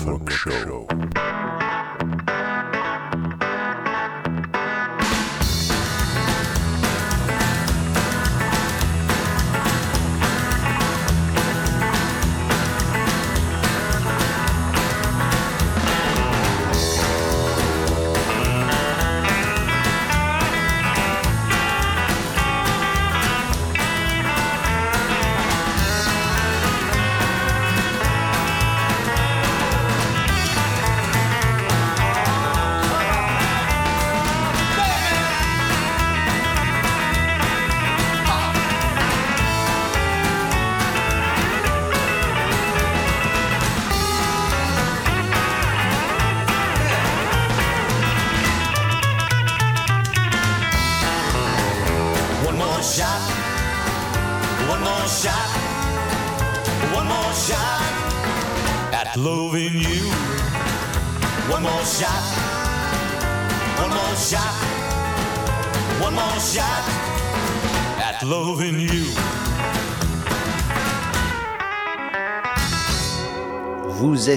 Funk, Funk Show.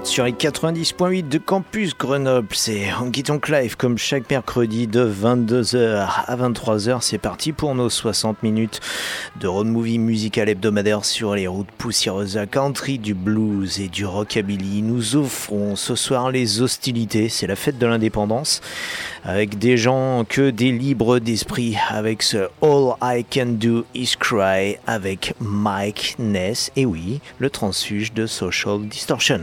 Sur les 90.8 de Campus Grenoble. C'est Honky Tonk Live comme chaque mercredi de 22h à 23h. C'est parti pour nos 60 minutes de road movie musical hebdomadaire sur les routes poussiéreuses à country, du blues et du rockabilly. Nous offrons ce soir les hostilités. C'est la fête de l'indépendance avec des gens que des libres d'esprit. Avec ce All I Can Do Is Cry avec Mike Ness. Et oui, le transfuge de Social Distortion.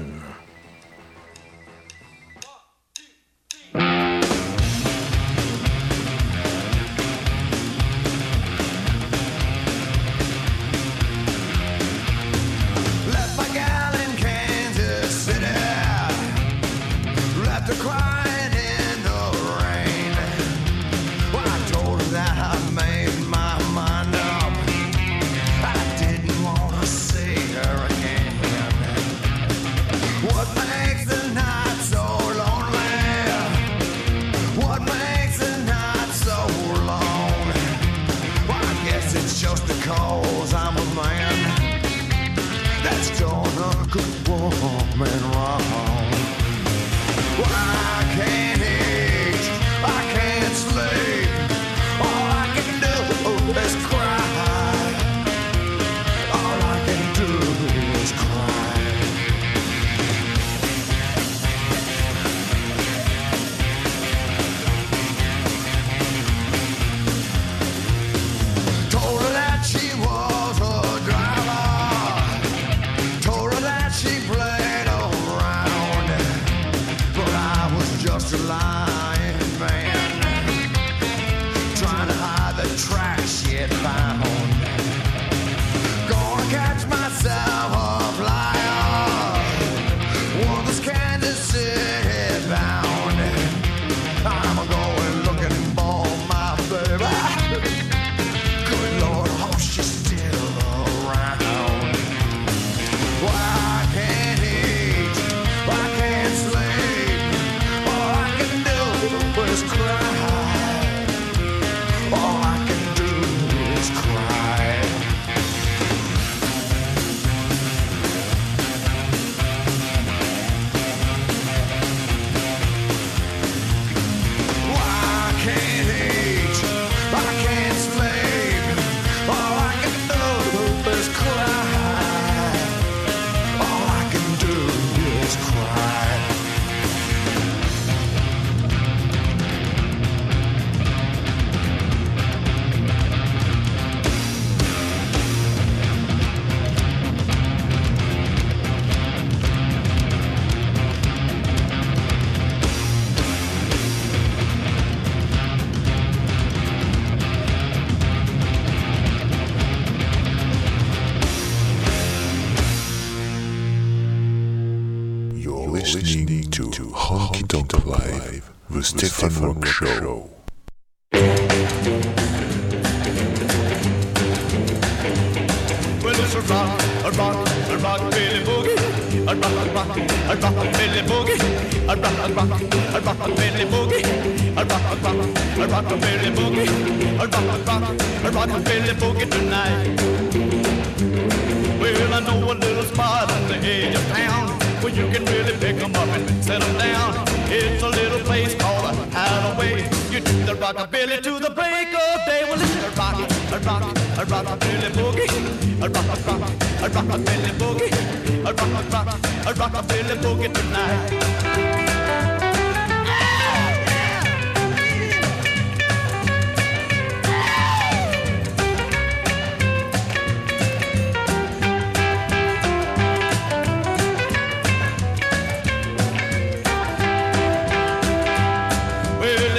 Rockabilly boogie tonight.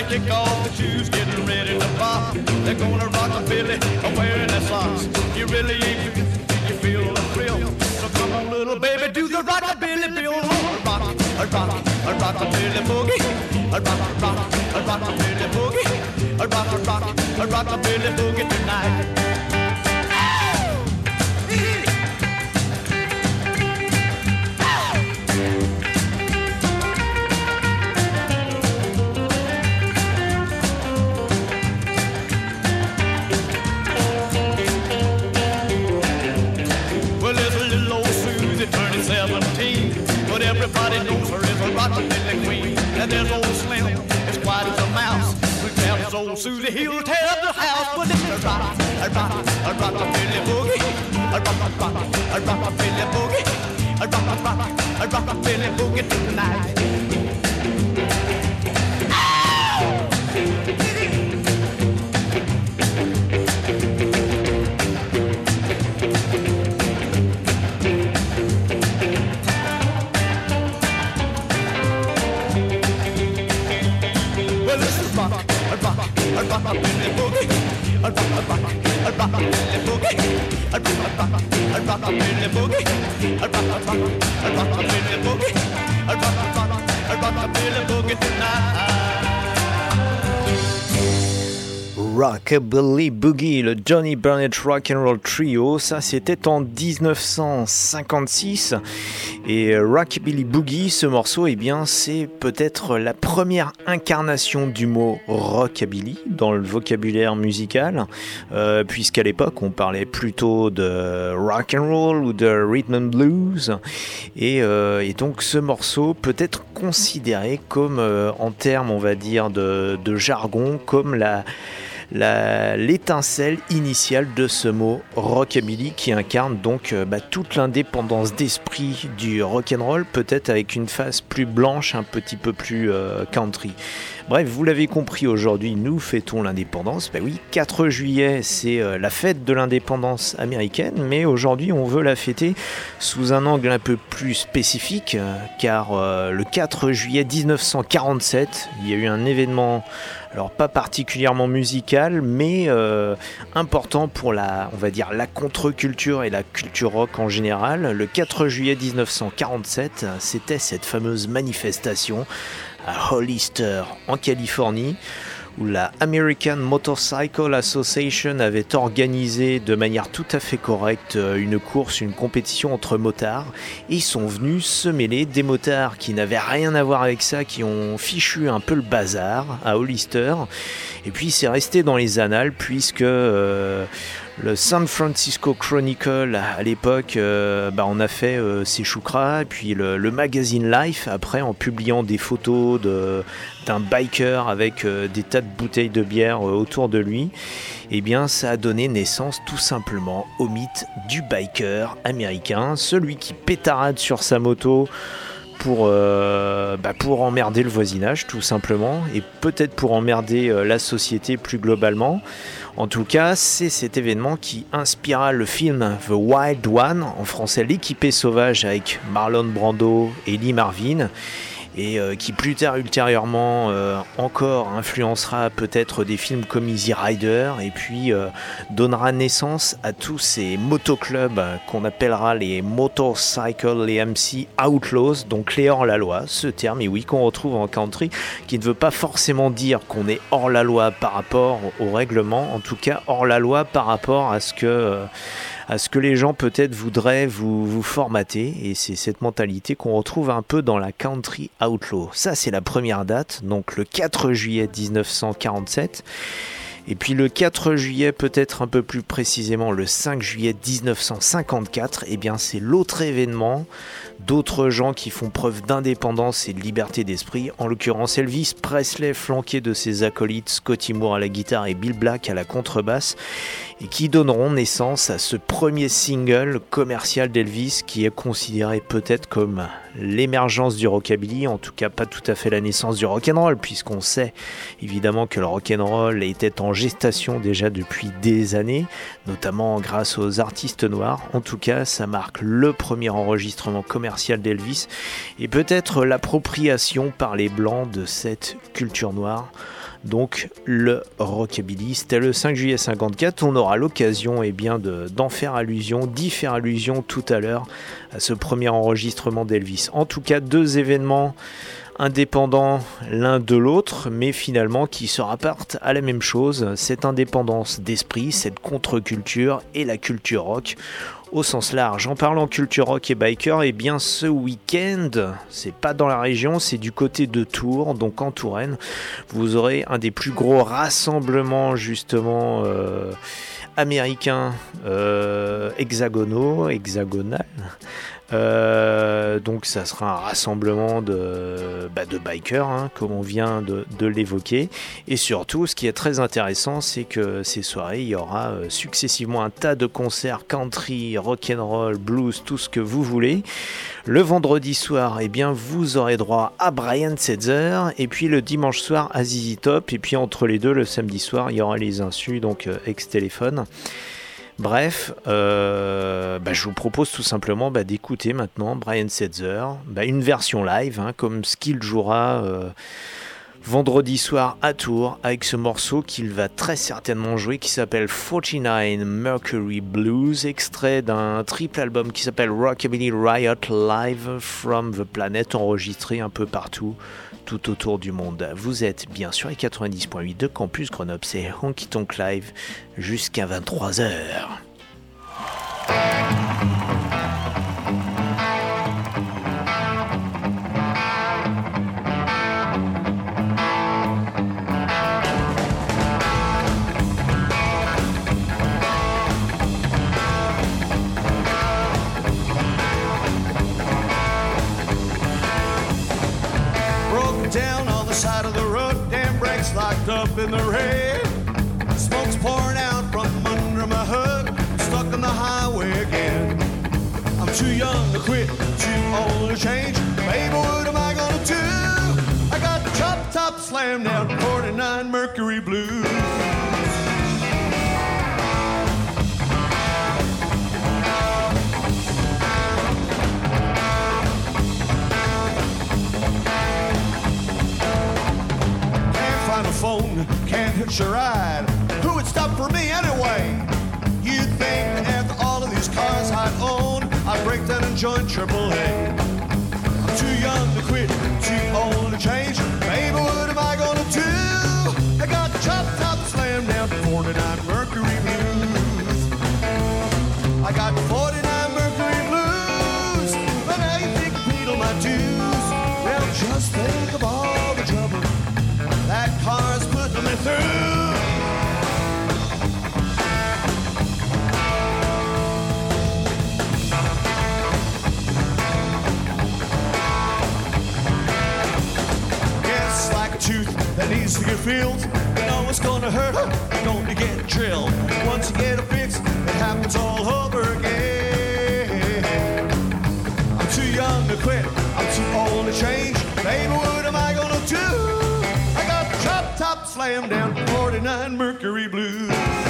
Kick off the shoes, getting ready to pop. They're gonna rock a Billy, wearing their socks. You really ain't do rockabilly bill. A rock, a rock, a boogie. A rock, a rock, a boogie. A rock, a rock, a boogie tonight. Tells old Susie he'll tear the house. But it's a rock, a rock, a rockabilly boogie. A rock, a rock, a rockabilly boogie. A rock, a rock, a rockabilly boogie tonight. Boogie tonight. Rockabilly Boogie, le Johnny Burnett Rock and Roll Trio, ça c'était en 1956 et Rockabilly Boogie, ce morceau, eh bien c'est peut-être la première incarnation du mot rockabilly dans le vocabulaire musical, euh, puisqu'à l'époque on parlait plutôt de rock and roll ou de rhythm and blues. Et, euh, donc ce morceau peut être considéré comme euh, en termes on va dire de, jargon comme la- l'étincelle initiale de ce mot rockabilly qui incarne donc euh, bah, toute l'indépendance d'esprit du rock'n'roll, peut-être avec une face plus blanche, un petit peu plus euh, country. Bref, vous l'avez compris, aujourd'hui nous fêtons l'indépendance. Bah oui, 4 juillet c'est euh, la fête de l'indépendance américaine, mais aujourd'hui on veut la fêter sous un angle un peu plus spécifique, euh, car euh, le 4 juillet 1947, il y a eu un événement alors pas particulièrement musical, mais important pour la, on va dire, la contre-culture et la culture rock en général. Le 4 juillet 1947, c'était cette fameuse manifestation à Hollister, en Californie, où la American Motorcycle Association avait organisé de manière tout à fait correcte euh, une course, une compétition entre motards. Et ils sont venus se mêler des motards qui n'avaient rien à voir avec ça, qui ont fichu un peu le bazar à Hollister. Et puis c'est resté dans les annales puisque euh, le San Francisco Chronicle à l'époque, euh, bah, on a fait euh, ses choucras, et puis le, magazine Life après en publiant des photos d'un biker avec euh, des tas de bouteilles de bière euh, autour de lui, eh bien ça a donné naissance tout simplement au mythe du biker américain, celui qui pétarade sur sa moto pour, euh, bah, pour emmerder le voisinage tout simplement et peut-être pour emmerder euh, la société plus globalement. En tout cas, c'est cet événement qui inspira le film The Wild One, en français L'équipé sauvage avec Marlon Brando et Lee Marvin et euh, qui plus tard ultérieurement euh, encore influencera peut-être des films comme Easy Rider et puis euh, donnera naissance à tous ces motoclubs qu'on appellera les Motorcycle, les MC Outlaws, donc les hors-la-loi, ce terme, et oui, qu'on retrouve en country, qui ne veut pas forcément dire qu'on est hors-la-loi par rapport au règlement, en tout cas hors-la-loi par rapport à ce que... à ce que les gens peut-être voudraient vous, vous formater et c'est cette mentalité qu'on retrouve un peu dans la country outlaw. Ça c'est la première date, donc le 4 juillet 1947. Et puis le 4 juillet, peut-être un peu plus précisément le 5 juillet 1954, eh bien c'est l'autre événement d'autres gens qui font preuve d'indépendance et de liberté d'esprit, en l'occurrence Elvis Presley flanqué de ses acolytes Scotty Moore à la guitare et Bill Black à la contrebasse, et qui donneront naissance à ce premier single commercial d'Elvis qui est considéré peut-être comme l'émergence du rockabilly, en tout cas pas tout à fait la naissance du rock'n'roll, puisqu'on sait évidemment que le rock'n'roll était en gestation déjà depuis des années, notamment grâce aux artistes noirs. En tout cas, ça marque le premier enregistrement commercial d'Elvis et peut-être l'appropriation par les blancs de cette culture noire donc le rockabilly. C'était le 5 juillet 54. On aura l'occasion eh bien, d'en faire allusion, d'y faire allusion tout à l'heure à ce premier enregistrement d'Elvis. En tout cas, deux événements indépendants l'un de l'autre, mais finalement qui se rapportent à la même chose, cette indépendance d'esprit, cette contre-culture et la culture rock au sens large. En parlant culture rock et biker, et eh bien ce week-end, c'est pas dans la région, c'est du côté de Tours, donc en Touraine, vous aurez un des plus gros rassemblements justement euh, américains euh, hexagonaux, hexagonal. Euh, donc ça sera un rassemblement de, bah, bikers, hein, comme on vient de, l'évoquer. Et surtout, ce qui est très intéressant, c'est que ces soirées, il y aura euh, successivement un tas de concerts country, rock and roll, blues, tout ce que vous voulez. Le vendredi soir, eh bien, vous aurez droit à Brian Setzer, et puis le dimanche soir à ZZ Top, et puis entre les deux, le samedi soir, il y aura les insus, donc euh, ex-téléphone. Bref, euh, bah, je vous propose tout simplement bah, d'écouter maintenant Brian Setzer, bah, une version live, hein, comme ce qu'il jouera euh, vendredi soir à Tours, avec ce morceau qu'il va très certainement jouer qui s'appelle 49 Mercury Blues, extrait d'un triple album qui s'appelle Rockabilly Riot Live from the Planet, enregistré un peu partout tout autour du monde. Vous êtes bien sûr à 90.8 de Campus Grenoble, c'est Honky Tonk Live jusqu'à 23h. Up in the rain. Smoke's pouring out from under my hood. Stuck on the highway again. I'm too young to quit, too old to change. Baby, what am I gonna do? I got the chop top slammed down, 49 Mercury Blues. Hitch a ride. Who would stop for me anyway? You'd think that after all of these cars I own, I'd break down and join AAA. I'm too young to quit, too old to change. Baby, what am I gonna do? Filled. You know it's gonna hurt, don't you get drilled. Once you get a fix, it happens all over again. I'm too young to quit, I'm too old to change. Baby, what am I gonna do? I got chop top slam down 49 Mercury Blues.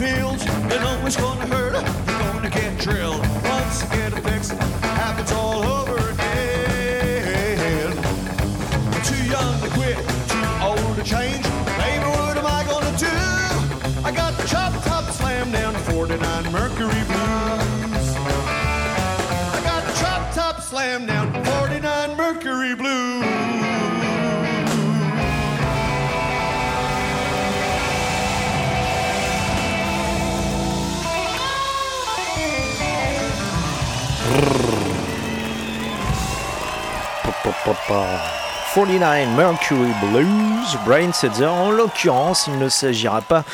feels, you know gonna hurt. Pa, pa, pa, pa. 49 Mercury Blues, Brian Setzer. En l'occurrence, il ne s'agira pas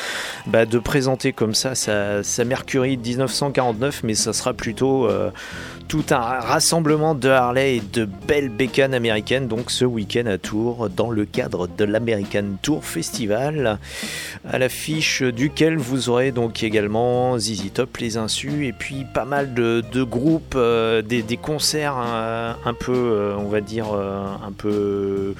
bah, de présenter comme ça sa, Mercury de 1949, mais ça sera plutôt euh, tout un rassemblement de Harley et de belles bécanes américaines, donc ce week-end à Tours, dans le cadre de l'American Tour Festival, à l'affiche duquel vous aurez donc également ZZ Top, Les Insus, et puis pas mal de, groupes, euh, des, concerts euh, un peu, euh, on va dire, euh, un peu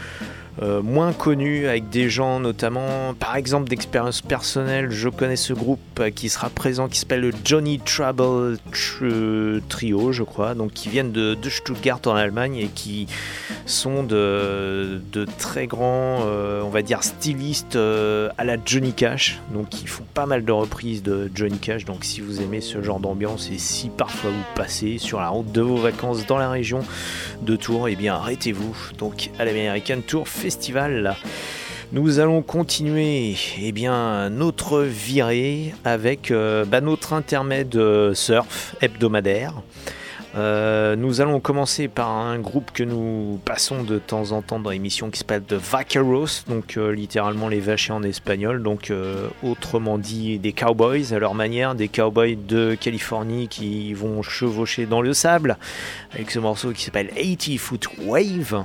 euh, moins connus avec des gens notamment par exemple d'expérience personnelle je connais ce groupe euh, qui sera présent qui s'appelle le Johnny Trouble Tr- Trio je crois. Donc qui viennent de, Stuttgart en Allemagne et qui sont de, très grands euh, on va dire stylistes euh, à la Johnny Cash. Donc ils font pas mal de reprises de Johnny Cash. Donc si vous aimez ce genre d'ambiance et si parfois vous passez sur la route de vos vacances dans la région de Tours, eh bien arrêtez-vous. Donc à l'American Tour Festival. Nous allons continuer eh bien, notre virée avec euh, bah, notre intermède euh, surf hebdomadaire. Euh, nous allons commencer par un groupe que nous passons de temps en temps dans l'émission qui s'appelle The Vaqueros, donc littéralement les vaches en espagnol, donc autrement dit des cowboys à leur manière, des cowboys de Californie qui vont chevaucher dans le sable avec ce morceau qui s'appelle 80 Foot Wave.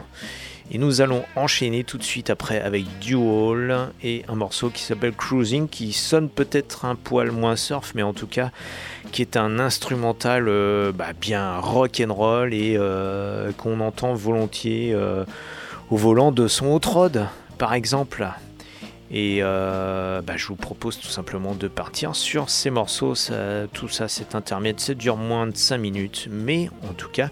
Et nous allons enchaîner tout de suite après avec Dual et un morceau qui s'appelle Cruising qui sonne peut-être un poil moins surf mais en tout cas qui est un instrumental euh, bah, bien rock and roll et euh, qu'on entend volontiers euh, au volant de son hot rod par exemple. Et euh, bah, je vous propose tout simplement de partir sur ces morceaux. Tout ça, c'est intermédiaire, ça dure moins de 5 minutes, mais en tout cas,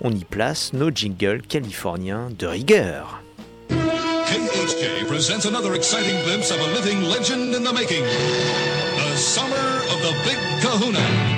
on y place nos jingles californiens de rigueur. KHJ presents another exciting glimpse of a living legend in the making. The summer of the. Big Kahuna!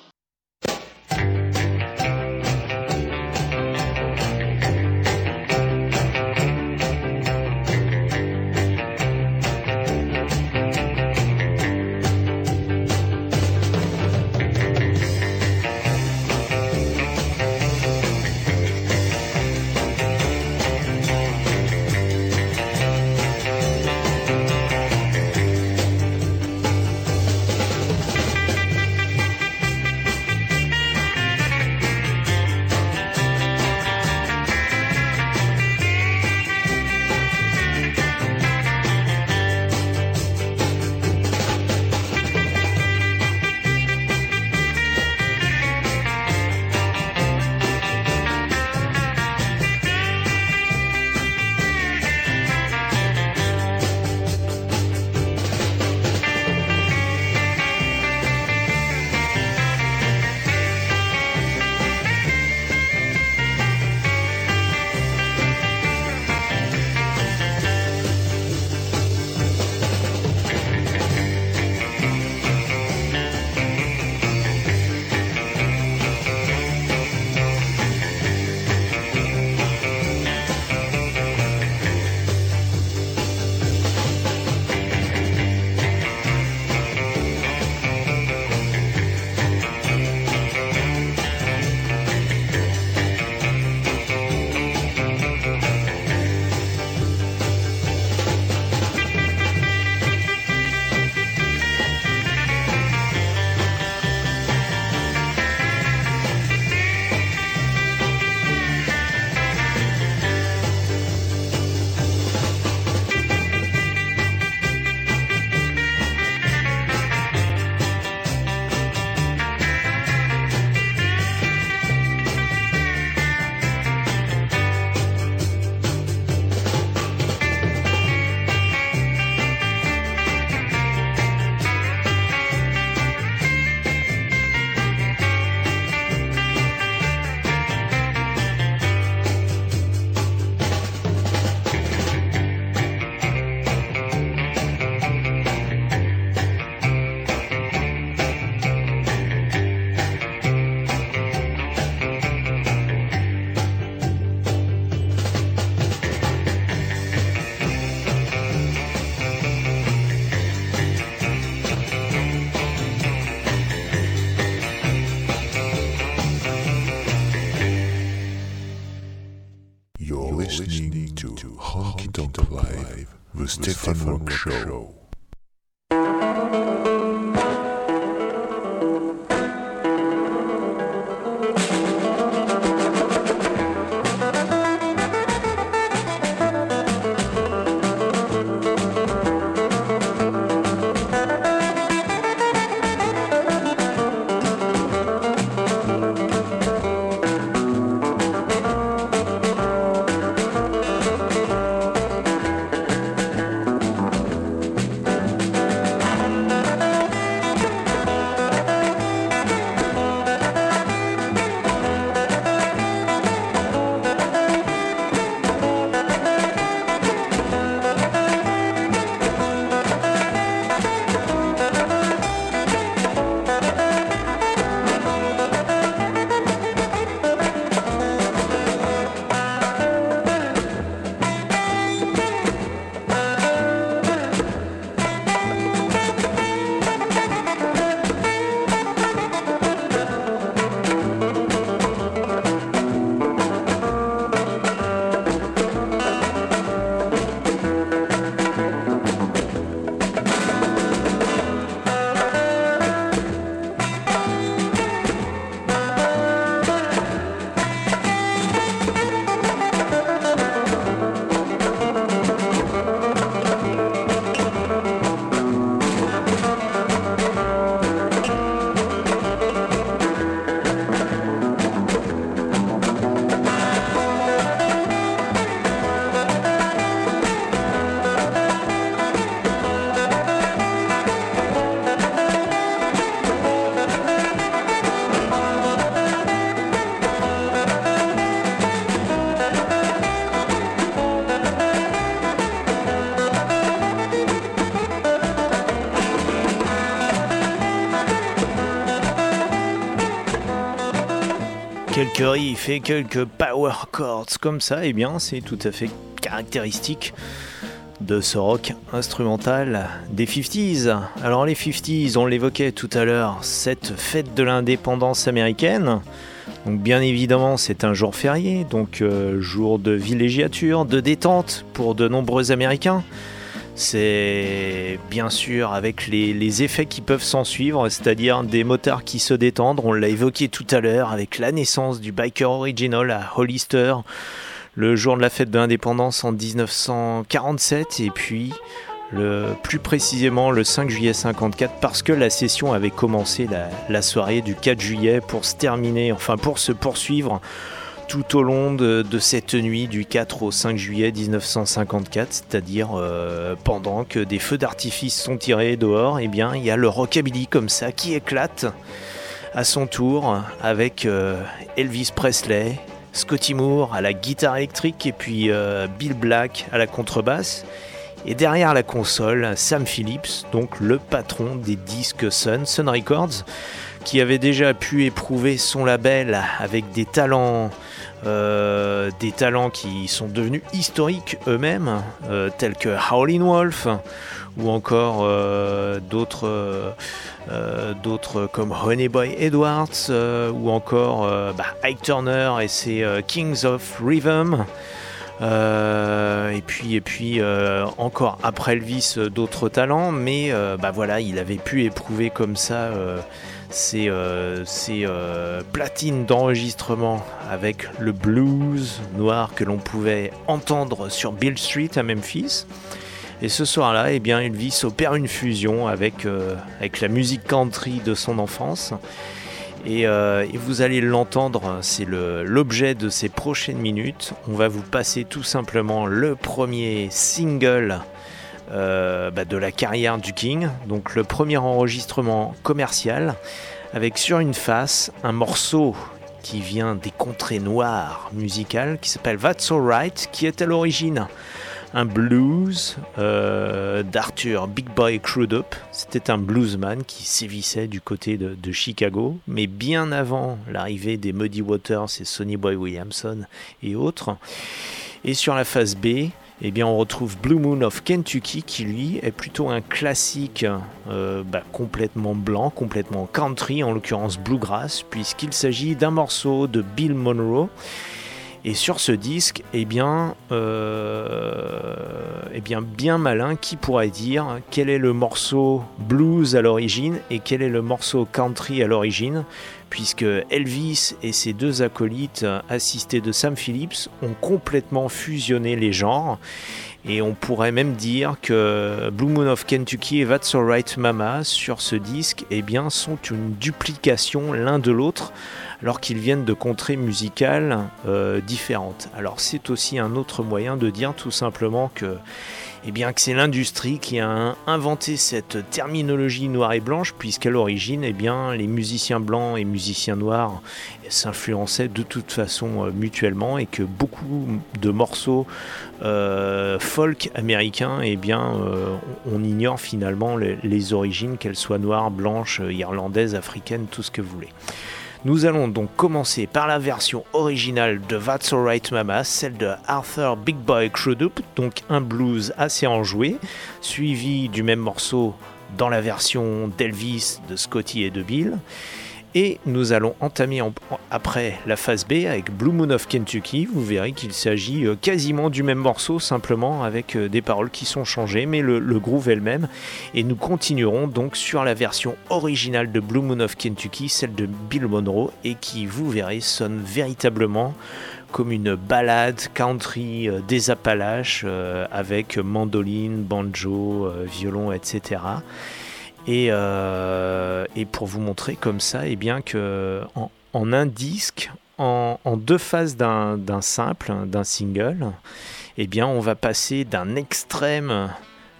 Riffs et quelques power chords comme ça, et bien c'est tout à fait caractéristique de ce rock instrumental des 50s. Alors les 50s, on l'évoquait tout à l'heure, cette fête de l'indépendance américaine. Donc bien évidemment c'est un jour férié, donc euh, jour de villégiature, de détente pour de nombreux Américains. C'est bien sûr avec les, effets qui peuvent s'en suivre, c'est-à-dire des motards qui se détendent. On l'a évoqué tout à l'heure avec la naissance du biker original à Hollister, le jour de la fête de l'indépendance en 1947, et puis le, plus précisément le 5 juillet 54, parce que la session avait commencé la, la soirée du 4 juillet pour se terminer, enfin pour se poursuivre tout au long de, cette nuit du 4 au 5 juillet 1954, c'est-à-dire euh, pendant que des feux d'artifice sont tirés dehors, eh bien il y a le rockabilly comme ça qui éclate à son tour avec euh, Elvis Presley, Scotty Moore à la guitare électrique et puis euh, Bill Black à la contrebasse. Et derrière la console, Sam Phillips, donc le patron des disques Sun, Sun Records, qui avait déjà pu éprouver son label avec des talents euh, des talents qui sont devenus historiques eux-mêmes, euh, tels que Howlin' Wolf ou encore euh, d'autres d'autres comme Honey Boy Edwards ou encore bah, Ike Turner et ses Kings of Rhythm. et puis, et puis encore après Elvis, d'autres talents, mais bah voilà, il avait pu éprouver comme ça ces, euh, euh, platines d'enregistrement avec le blues noir que l'on pouvait entendre sur Bill Street à Memphis. Et ce soir-là, eh bien, Elvis opère une fusion avec, euh, avec la musique country de son enfance. Et, euh, et vous allez l'entendre, c'est l'objet de ces prochaines minutes. On va vous passer tout simplement le premier single euh, bah, de la carrière du King. Donc le premier enregistrement commercial avec sur une face un morceau qui vient des contrées noires musicales qui s'appelle That's Alright, qui est à l'origine un blues euh, d'Arthur Big Boy Crudup. C'était un bluesman qui sévissait du côté de, de Chicago, mais bien avant l'arrivée des Muddy Waters et Sonny Boy Williamson et autres. Et sur la face B, eh bien, on retrouve Blue Moon of Kentucky qui lui est plutôt un classique euh, bah, complètement blanc, complètement country, en l'occurrence bluegrass, puisqu'il s'agit d'un morceau de Bill Monroe. Et sur ce disque, eh euh, eh bien, bien malin, qui pourrait dire quel est le morceau blues à l'origine et quel est le morceau country à l'origine, puisque Elvis et ses deux acolytes assistés de Sam Phillips ont complètement fusionné les genres. Et on pourrait même dire que Blue Moon of Kentucky et That's Alright Mama sur ce disque eh sont une duplication l'un de l'autre alors qu'ils viennent de contrées musicales euh, différentes. Alors c'est aussi un autre moyen de dire tout simplement que eh bien que c'est l'industrie qui a inventé cette terminologie noire et blanche, puisqu'à l'origine, eh les musiciens blancs et musiciens noirs s'influençaient de toute façon euh, mutuellement et que beaucoup de morceaux euh, folk américains, eh bien, euh, on ignore finalement les origines, qu'elles soient noires, blanches, irlandaises, africaines, tout ce que vous voulez. Nous allons donc commencer par la version originale de That's Alright Mama, celle de Arthur Big Boy Crudup, donc un blues assez enjoué, suivi du même morceau dans la version d'Elvis, de Scotty et de Bill. Et nous allons entamer en- après la phase B avec Blue Moon of Kentucky. Vous verrez qu'il s'agit euh, quasiment du même morceau, simplement avec euh, des paroles qui sont changées, mais le, groove est le même. Et nous continuerons donc sur la version originale de Blue Moon of Kentucky, celle de Bill Monroe, et qui, vous verrez, sonne véritablement comme une balade country euh, des Appalaches avec mandoline, banjo, violon, etc. Et, euh, et pour vous montrer comme ça, eh bien que en, un disque, en, deux phases d'un simple, d'un single, eh bien on va passer d'un extrême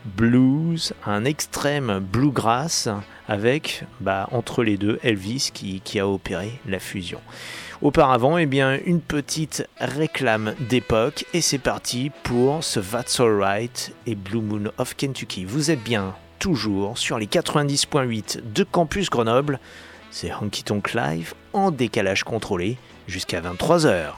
blues à un extrême bluegrass avec bah, entre les deux Elvis qui, qui a opéré la fusion. Auparavant, eh bien, une petite réclame d'époque et c'est parti pour ce That's Alright et Blue Moon of Kentucky. Vous êtes bien toujours sur les 90.8 de Campus Grenoble. C'est Honky Tonk Live en décalage contrôlé jusqu'à 23h.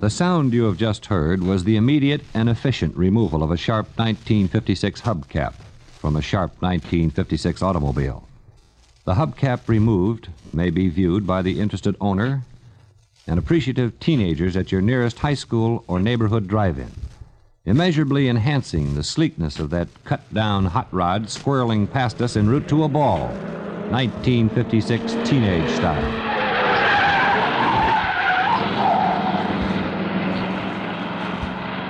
The sound you have just heard was the immediate and efficient removal of a Sharp 1956 hubcap from a Sharp 1956 automobile. The hubcap removed may be viewed by the interested owner and appreciative teenagers at your nearest high school or neighborhood drive in, immeasurably enhancing the sleekness of that cut down hot rod squirreling past us en route to a ball. 1956 teenage style.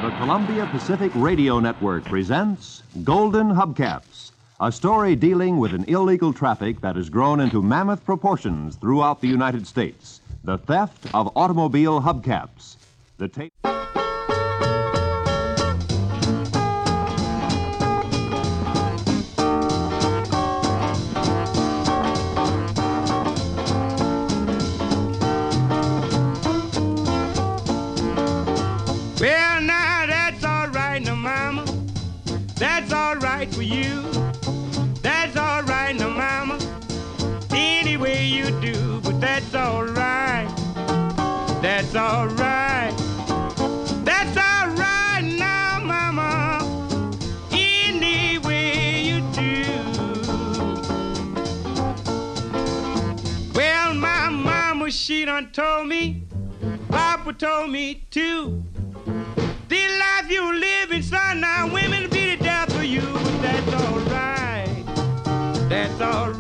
The Columbia Pacific Radio Network presents Golden Hubcaps, a story dealing with an illegal traffic that has grown into mammoth proportions throughout the United States the theft of automobile hubcaps. The tape. She done told me. Papa told me too. The life you living, son, now women be the death of you, that's all right. That's all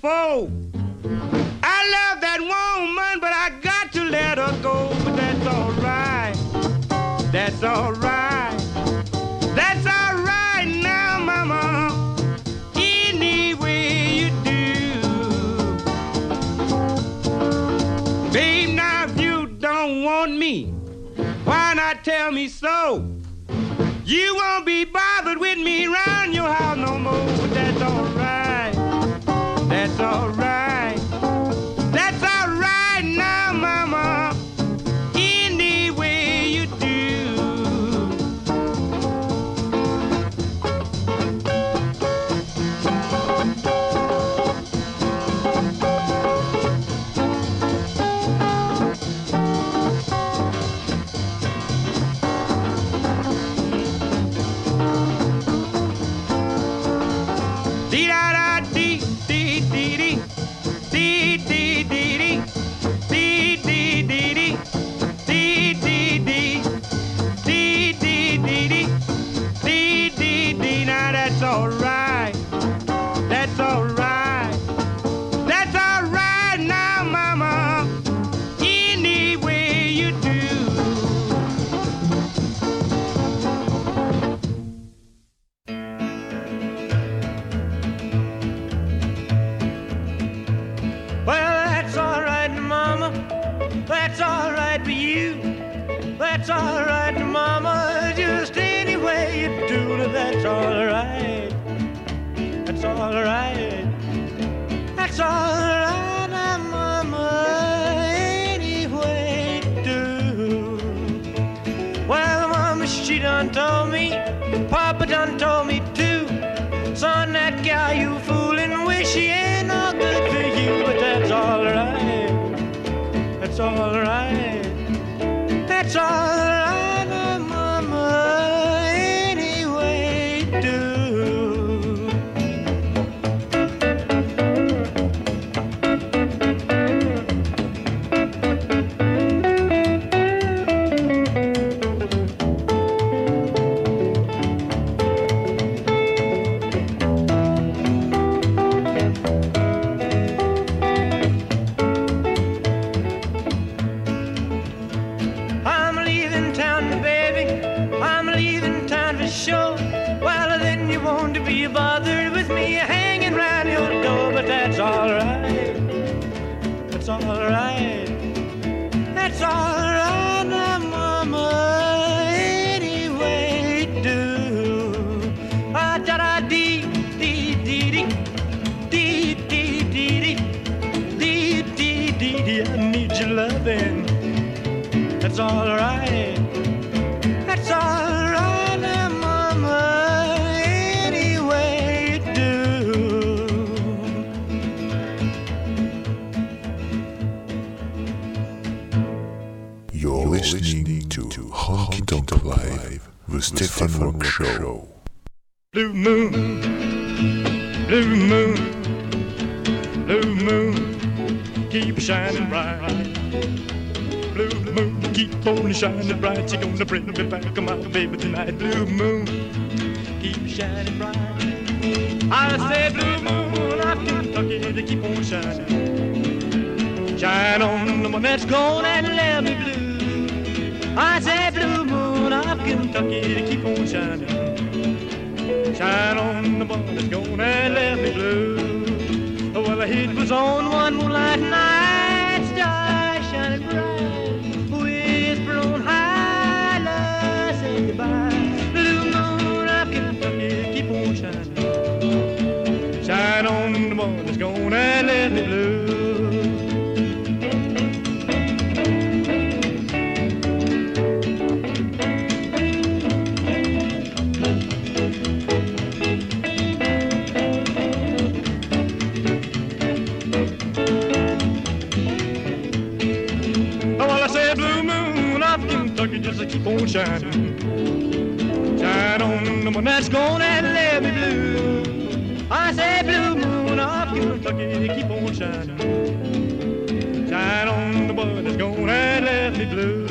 four. I love that woman, but I got to let her go. But that's all right. That's all all right. All right, Mama, any way you do. You're listening to Honky Tonk Live, the Stefan Rock Show. Blue moon, blue moon, blue moon, keep shining bright blue moon keep on shining bright. You're gonna bring me back, my baby, tonight. Blue moon keep shining bright. I say, blue moon of Kentucky, to keep on shining. Shine on the one that's gone and let me blue. I say, blue moon of Kentucky, to keep on shining. Shine on the one that's gone and let me blue. Well, the heat was on one moonlight night. that's gonna let me blue. I say, blue moon of Kentucky, keep on shining. Shine on the one that's gonna let me blue.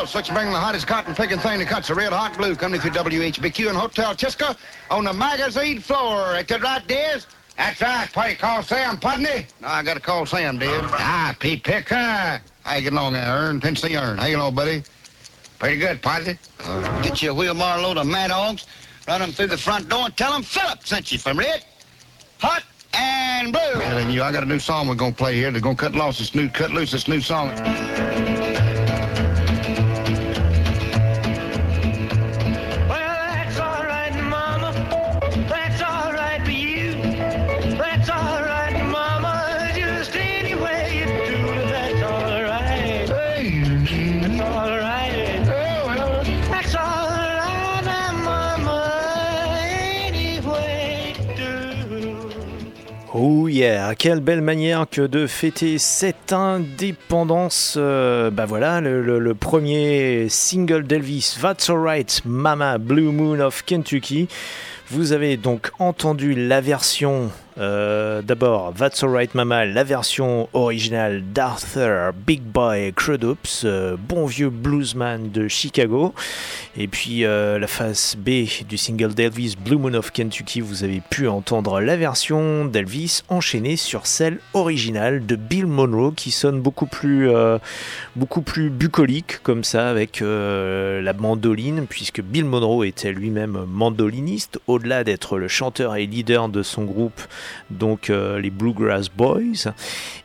Phillips, let's bring the hottest cotton picking thing that cuts a red hot blue coming through WHBQ and Hotel Chisco on the magazine floor. Ain't that right, Diz? That's right. You call Sam Putney? No, I got to call Sam, Diz. Ah, Pete Picker. How you getting along there, Ern? Tennessee Ern. How you along, buddy? Pretty good, Putney. Uh, get you a wheelbarrow load of mad hogs, run them through the front door and tell them Philip sent you from Red. Hot and blue. Then you, I got a new song we're going to play here. They're to cut loose this new, cut loose this new song. Oh yeah, quelle belle manière que de fêter cette indépendance. Euh, bah voilà, le, le- le premier single d'Elvis, That's Alright, Mama, Blue Moon of Kentucky. Vous avez donc entendu la version, euh, d'abord That's Alright Mama, la version originale d'Arthur Big Boy Crudups, euh, bon vieux bluesman de Chicago. Et puis euh, la face B du single d'Elvis, Blue Moon of Kentucky, vous avez pu entendre la version d'Elvis enchaînée sur celle originale de Bill Monroe qui sonne beaucoup plus, beaucoup plus bucolique comme ça avec la mandoline puisque Bill Monroe était lui-même mandoliniste au-delà d'être le chanteur et leader de son groupe donc euh, les Bluegrass Boys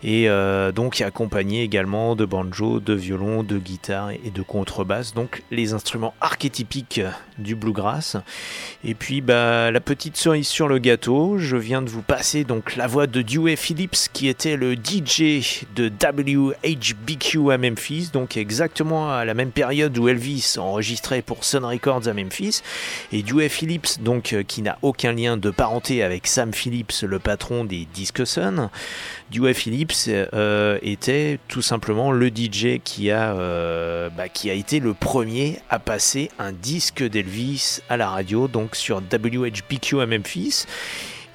et euh, donc accompagné également de banjo, de violon, de guitare et de contrebasse donc les instruments archétypiques du bluegrass. Et puis bah, la petite cerise sur le gâteau je viens de vous passer donc la voix de Dewey Phillips qui était le DJ de WHBQ à Memphis donc exactement à la même période où Elvis enregistrait pour Sun Records à Memphis. Et Dewey Phillips donc euh, qui n'a aucun lien de parenté avec Sam Phillips le patron des Disc Sun Dewey Phillips euh, était tout simplement le DJ qui a, euh, bah, qui a été le premier à passer un disque d'Elvis à la radio, donc sur WHBQ à Memphis.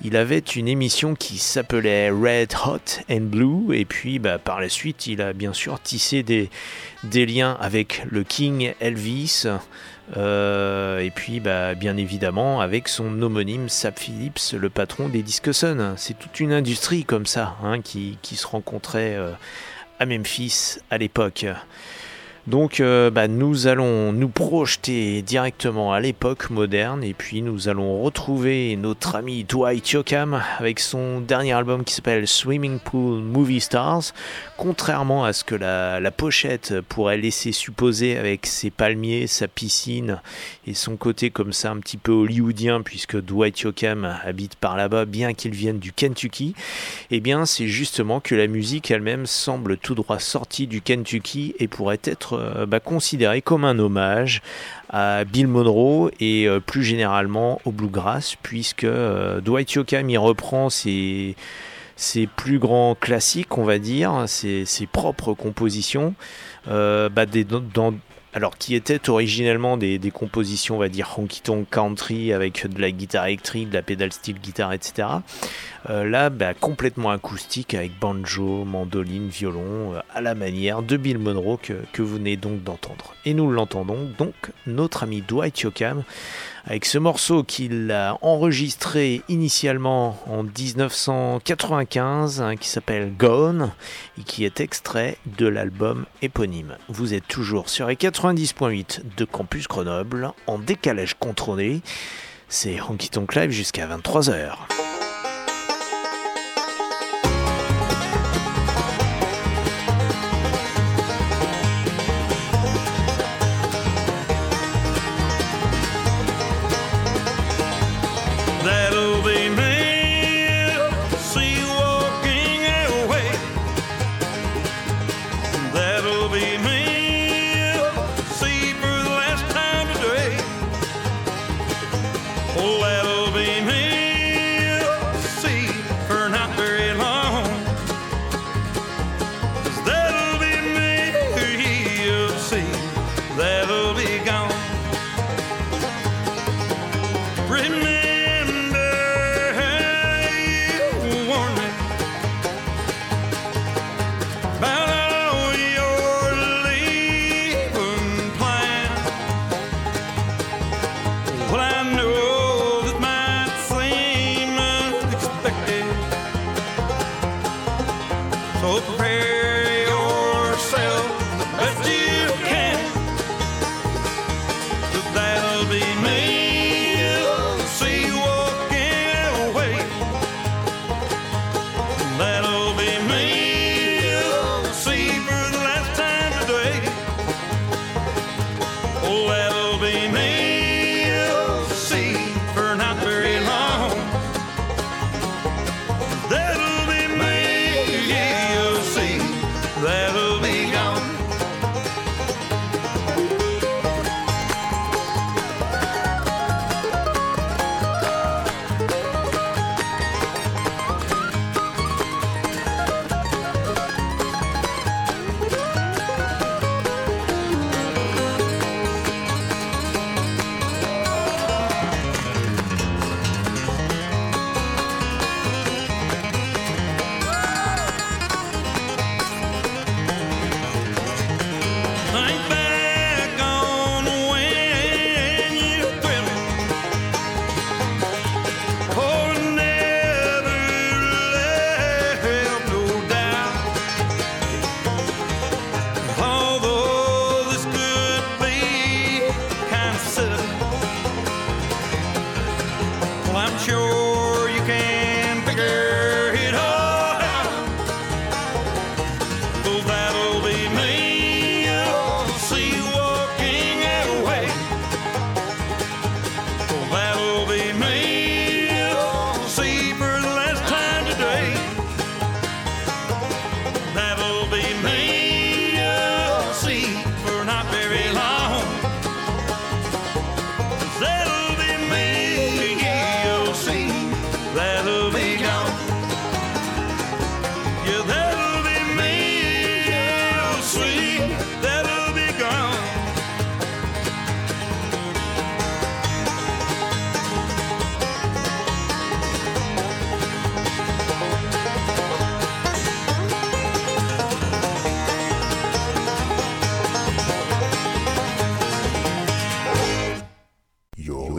Il avait une émission qui s'appelait Red Hot and Blue et puis bah, par la suite il a bien sûr tissé des, liens avec le King Elvis et puis bah, bien évidemment avec son homonyme Sap Phillips, le patron des Disc Sun. C'est toute une industrie comme ça hein, qui, qui se rencontrait euh, à Memphis à l'époque. Donc euh, bah, nous allons nous projeter directement à l'époque moderne et puis nous allons retrouver notre ami Dwight Yoakam avec son dernier album qui s'appelle Swimming Pool Movie Stars. Contrairement à ce que la, la pochette pourrait laisser supposer avec ses palmiers, sa piscine et son côté comme ça un petit peu hollywoodien puisque Dwight Yoakam habite par là-bas bien qu'il vienne du Kentucky, eh bien c'est justement que la musique elle-même semble tout droit sortie du Kentucky et pourrait être bah, considérée comme un hommage à Bill Monroe et euh, plus généralement au bluegrass puisque euh, Dwight Yoakam y reprend ses ses plus grands classiques, on va dire, ses, ses propres compositions, euh, bah, dans, alors qui étaient originellement des, compositions, on va dire, honky-tonk country avec de la guitare électrique, de la pédale style guitare, etc. Euh, là, bah, complètement acoustique avec banjo, mandoline, violon, euh, à la manière de Bill Monroe que, vous venez donc d'entendre. Et nous l'entendons donc notre ami Dwight Yoakam avec ce morceau qu'il a enregistré initialement en 1995 hein, qui s'appelle Gone et qui est extrait de l'album éponyme. Vous êtes toujours sur les 90.8 de Campus Grenoble en décalage contrôlé. C'est Honky Tonk Live jusqu'à 23h.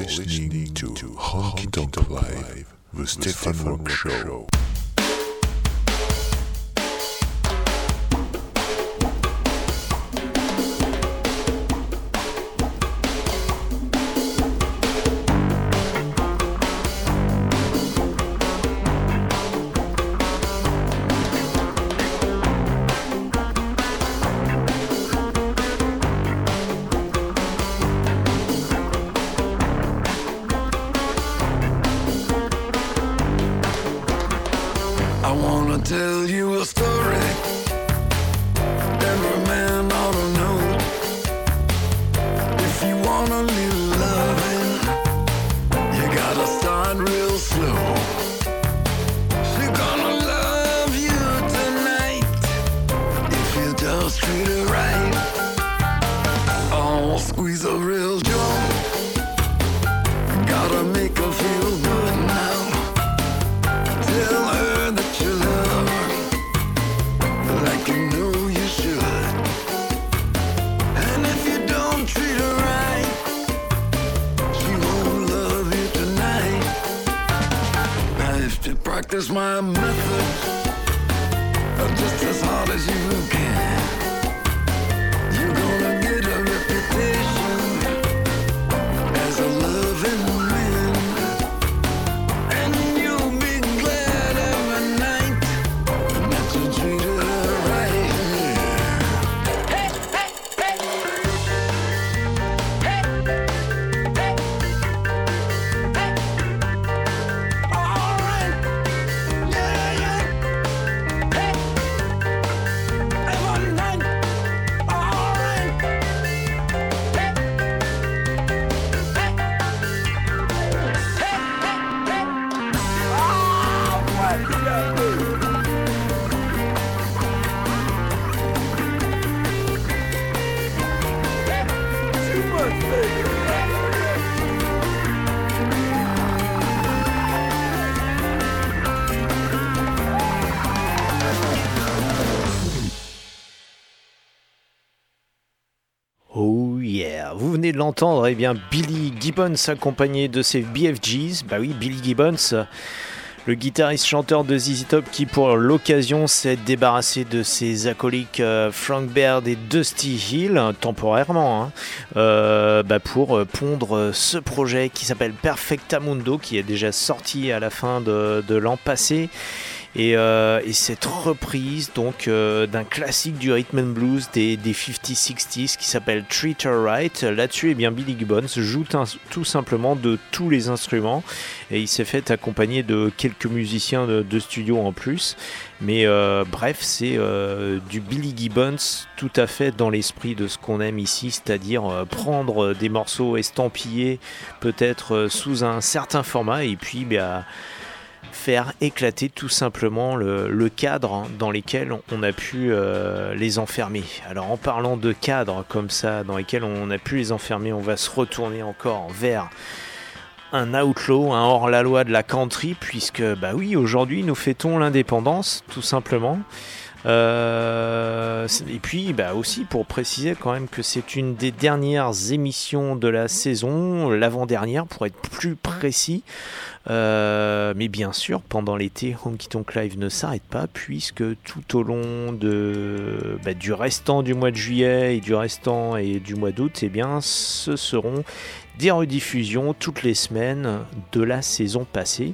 listening to Honky Tonk Live, the Stefan Rock Show. L'entendre, eh bien Billy Gibbons accompagné de ses BFGs, bah oui Billy Gibbons, le guitariste chanteur de ZZ Top qui pour l'occasion s'est débarrassé de ses acolytes euh, Frank Baird et Dusty Hill temporairement hein, euh, bah, pour euh, pondre ce projet qui s'appelle Perfectamundo qui est déjà sorti à la fin de l'an passé. Et, euh, et cette reprise donc euh, d'un classique du rhythm and blues des, des 50-60s qui s'appelle Treat Her Right. Là-dessus, eh bien Billy Gibbons joue tout simplement de tous les instruments et il s'est fait accompagner de quelques musiciens de, studio en plus. Mais euh, bref, c'est du Billy Gibbons tout à fait dans l'esprit de ce qu'on aime ici, c'est-à-dire prendre des morceaux estampillés peut-être sous un certain format et puis bah, faire éclater tout simplement le, cadre hein, dans lequel on, on a pu euh, les enfermer. Alors en parlant de cadres comme ça dans lesquels on a pu les enfermer, on va se retourner encore vers un outlaw, un hors-la-loi de la country, puisque bah oui, aujourd'hui nous fêtons l'indépendance, tout simplement. Euh, et puis bah aussi pour préciser quand même que c'est une des dernières émissions de la saison, l'avant-dernière pour être plus précis. Euh, mais bien sûr, pendant l'été, Honky Tonk Live ne s'arrête pas puisque tout au long de, bah, du restant du mois de juillet et du restant et du mois d'août, eh bien, ce seront des rediffusions toutes les semaines de la saison passée.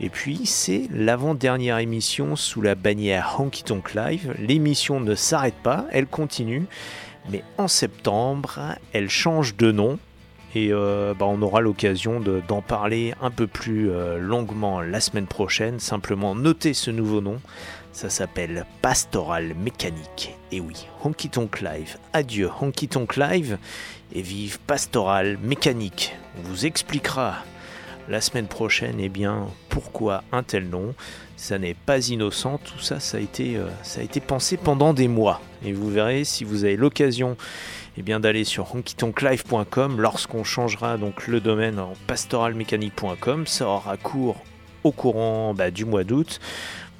Et puis, c'est l'avant-dernière émission sous la bannière Honky Tonk Live. L'émission ne s'arrête pas, elle continue. Mais en septembre, elle change de nom. Et euh, bah, on aura l'occasion de- d'en parler un peu plus euh, longuement la semaine prochaine. Simplement notez ce nouveau nom. Ça s'appelle Pastoral Mécanique. Et oui, Honky Tonk Live. Adieu Honky Tonk Live et vive Pastoral Mécanique. On vous expliquera la semaine prochaine eh bien, pourquoi un tel nom. Ça n'est pas innocent, tout ça, ça a, été, euh, pensé pendant des mois. Et vous verrez, si vous avez l'occasion eh d'aller sur honkytonklive.com, lorsqu'on changera donc le domaine en pastoralmécanique.com, ça aura cours au courant bah, du mois d'août.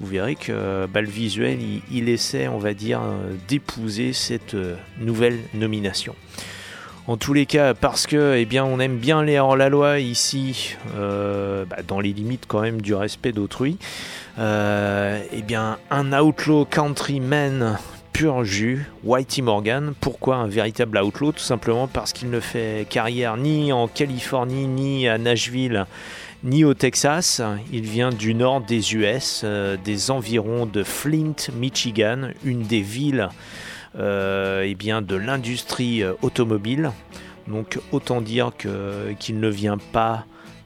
Vous verrez que bah, le visuel, il, essaie, on va dire, euh, d'épouser cette euh, nouvelle nomination. En tous les cas, parce que eh bien, on aime bien les hors-la-loi ici, euh, bah, dans les limites quand même du respect d'autrui, euh, eh bien, un outlaw countryman pur jus, Whitey Morgan. Pourquoi un véritable outlaw? Tout simplement parce qu'il ne fait carrière ni en Californie, ni à Nashville, ni au Texas. Il vient du nord des US, euh, des environs de Flint, Michigan, une des villes euh, eh de l'industrie euh, automobile. Donc autant dire qu'il ne vient pas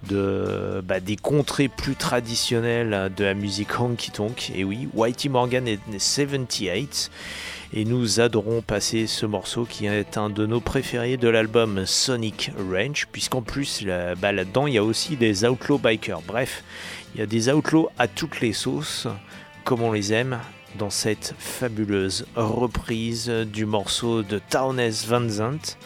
bah, des contrées plus traditionnelles de la musique honky tonk. Et oui, Whitey Morgan est né 78 et nous adorons passer ce morceau qui est un de nos préférés de l'album Sonic Range, puisqu'en plus là- bah, là-dedans il y a aussi des outlaw bikers. Bref, il y a des outlaws à toutes les sauces, comme on les aime dans cette fabuleuse reprise du morceau de Townes Van Zandt,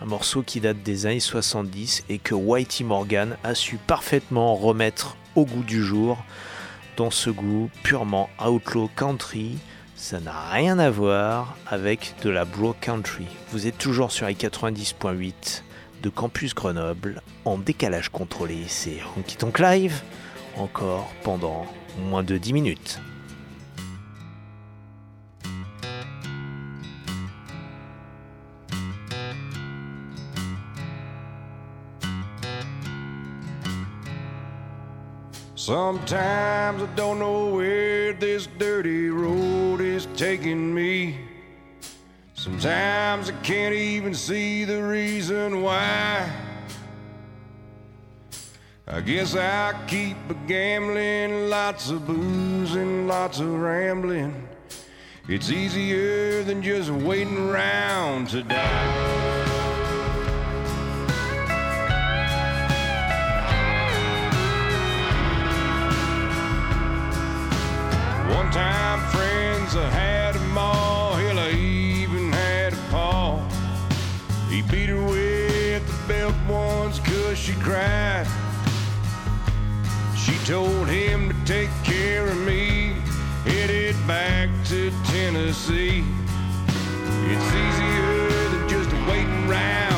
un morceau qui date des années 70 et que Whitey Morgan a su parfaitement remettre au goût du jour dans ce goût purement outlaw country. Ça n'a rien à voir avec de la bro country. Vous êtes toujours sur les 90.8 de Campus Grenoble en décalage contrôlé. C'est Honky Tonk Live encore pendant moins de 10 minutes. Sometimes I don't know where this dirty road is taking me. Sometimes I can't even see the reason why. I guess I keep a gambling, lots of booze and lots of rambling. It's easier than just waiting around to die. One time friends I had them all, hell I even had a paw. He beat her with the belt once cause she cried. She told him to take care of me, headed back to Tennessee. It's easier than just waiting around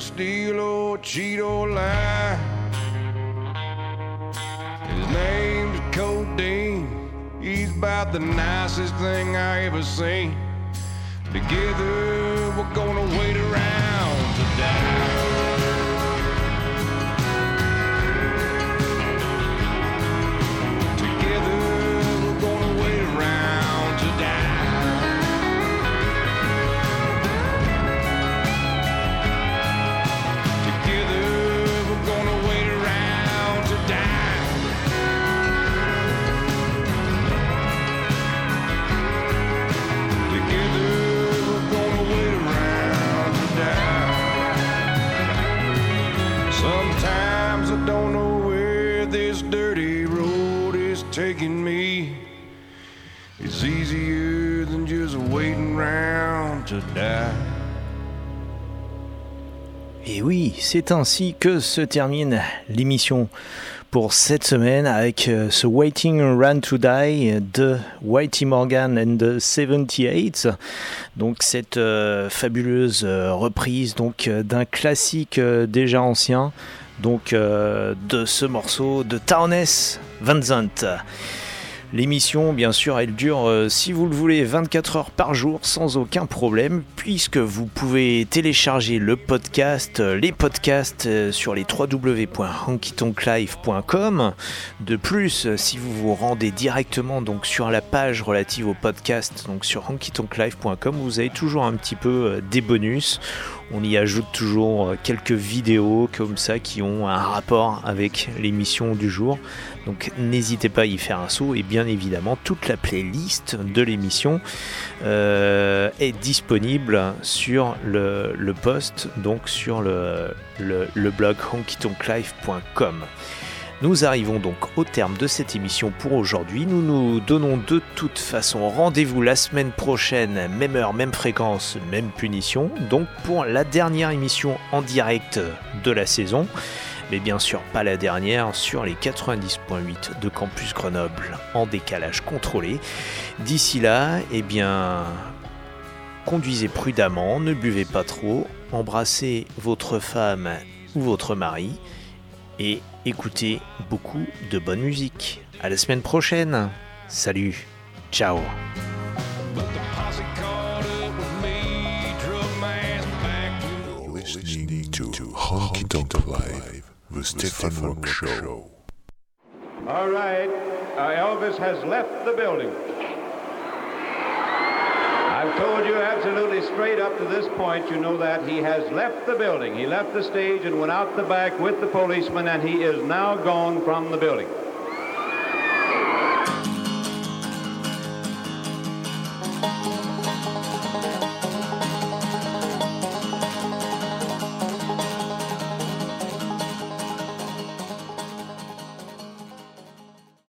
steal or oh, cheat or lie. His name's Codeine. He's about the nicest thing I ever seen. Together we're gonna wait Et oui, c'est ainsi que se termine l'émission pour cette semaine avec euh, ce Waiting Around to Die de Whitey Morgan and the 78. Donc cette euh, fabuleuse euh, reprise donc d'un classique déjà ancien, donc de ce morceau de Townes Van. L'émission, bien sûr, elle dure, euh, si vous le voulez, 24 heures par jour sans aucun problème, puisque vous pouvez télécharger le podcast, euh, les podcasts euh, sur les www.honkytonklive.com. De plus, si vous vous rendez directement donc sur la page relative au podcast, donc sur honkytonklive.com, vous avez toujours un petit peu des bonus. On y ajoute toujours quelques vidéos comme ça qui ont un rapport avec l'émission du jour. Donc n'hésitez pas à y faire un saut et bien évidemment toute la playlist de l'émission euh, est disponible sur le, post, donc sur le, le, le blog honkytonklife.com. Nous arrivons donc au terme de cette émission pour aujourd'hui. Nous nous donnons de toute façon rendez-vous la semaine prochaine, même heure, même fréquence, même punition. Donc pour la dernière émission en direct de la saison. Mais bien sûr pas la dernière sur les 90.8 de Campus Grenoble en décalage contrôlé. D'ici là, eh bien, conduisez prudemment, ne buvez pas trop, embrassez votre femme ou votre mari et écoutez beaucoup de bonne musique. À la semaine prochaine. Salut. Ciao. The Stefan Rock Show. All right, uh, Elvis has left the building. I've told you absolutely straight up to this point, you know that he has left the building. He left the stage and went out the back with the policeman, and he is now gone from the building.